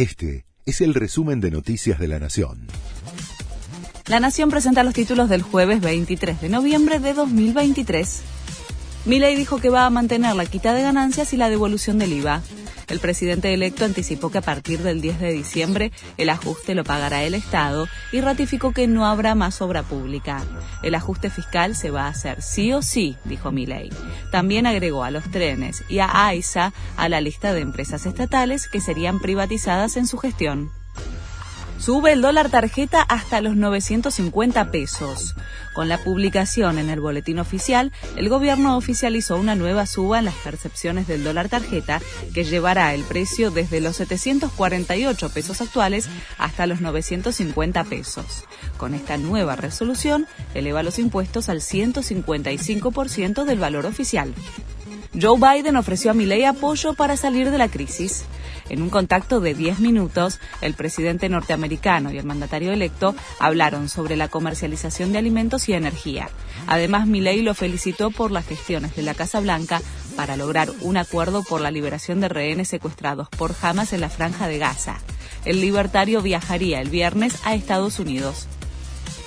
Este es el resumen de Noticias de la Nación. La Nación presenta los títulos del jueves 23 de noviembre de 2023. Milei dijo que va a mantener la quita de ganancias y la devolución del IVA. El presidente electo anticipó que a partir del 10 de diciembre el ajuste lo pagará el Estado y ratificó que no habrá más obra pública. El ajuste fiscal se va a hacer sí o sí, dijo Milei. También agregó a los trenes y a AISA a la lista de empresas estatales que serían privatizadas en su gestión. Sube el dólar tarjeta hasta los 950 pesos. Con la publicación en el boletín oficial, el gobierno oficializó una nueva suba en las percepciones del dólar tarjeta que llevará el precio desde los 748 pesos actuales hasta los 950 pesos. Con esta nueva resolución, eleva los impuestos al 155% del valor oficial. Joe Biden ofreció a Milei apoyo para salir de la crisis. En un contacto de 10 minutos, el presidente norteamericano y el mandatario electo hablaron sobre la comercialización de alimentos y energía. Además, Milei lo felicitó por las gestiones de la Casa Blanca para lograr un acuerdo por la liberación de rehenes secuestrados por Hamas en la franja de Gaza. El libertario viajaría el viernes a Estados Unidos.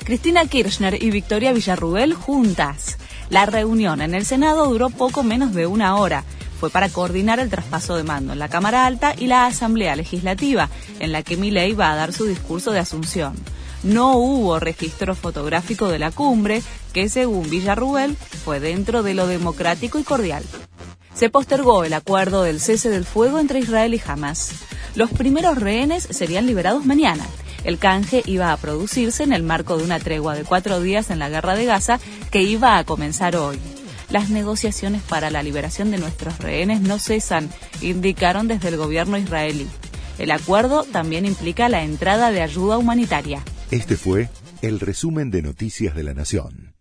Cristina Kirchner y Victoria Villarruel juntas. La reunión en el Senado duró poco menos de una hora fue para coordinar el traspaso de mando en la Cámara Alta y la Asamblea Legislativa, en la que Milei va a dar su discurso de asunción. No hubo registro fotográfico de la cumbre, que según Villarruel fue dentro de lo democrático y cordial. Se postergó el acuerdo del cese del fuego entre Israel y Hamas. Los primeros rehenes serían liberados mañana. El canje iba a producirse en el marco de una tregua de cuatro días en la guerra de Gaza que iba a comenzar hoy. Las negociaciones para la liberación de nuestros rehenes no cesan, indicaron desde el gobierno israelí. El acuerdo también implica la entrada de ayuda humanitaria. Este fue el resumen de Noticias de la Nación.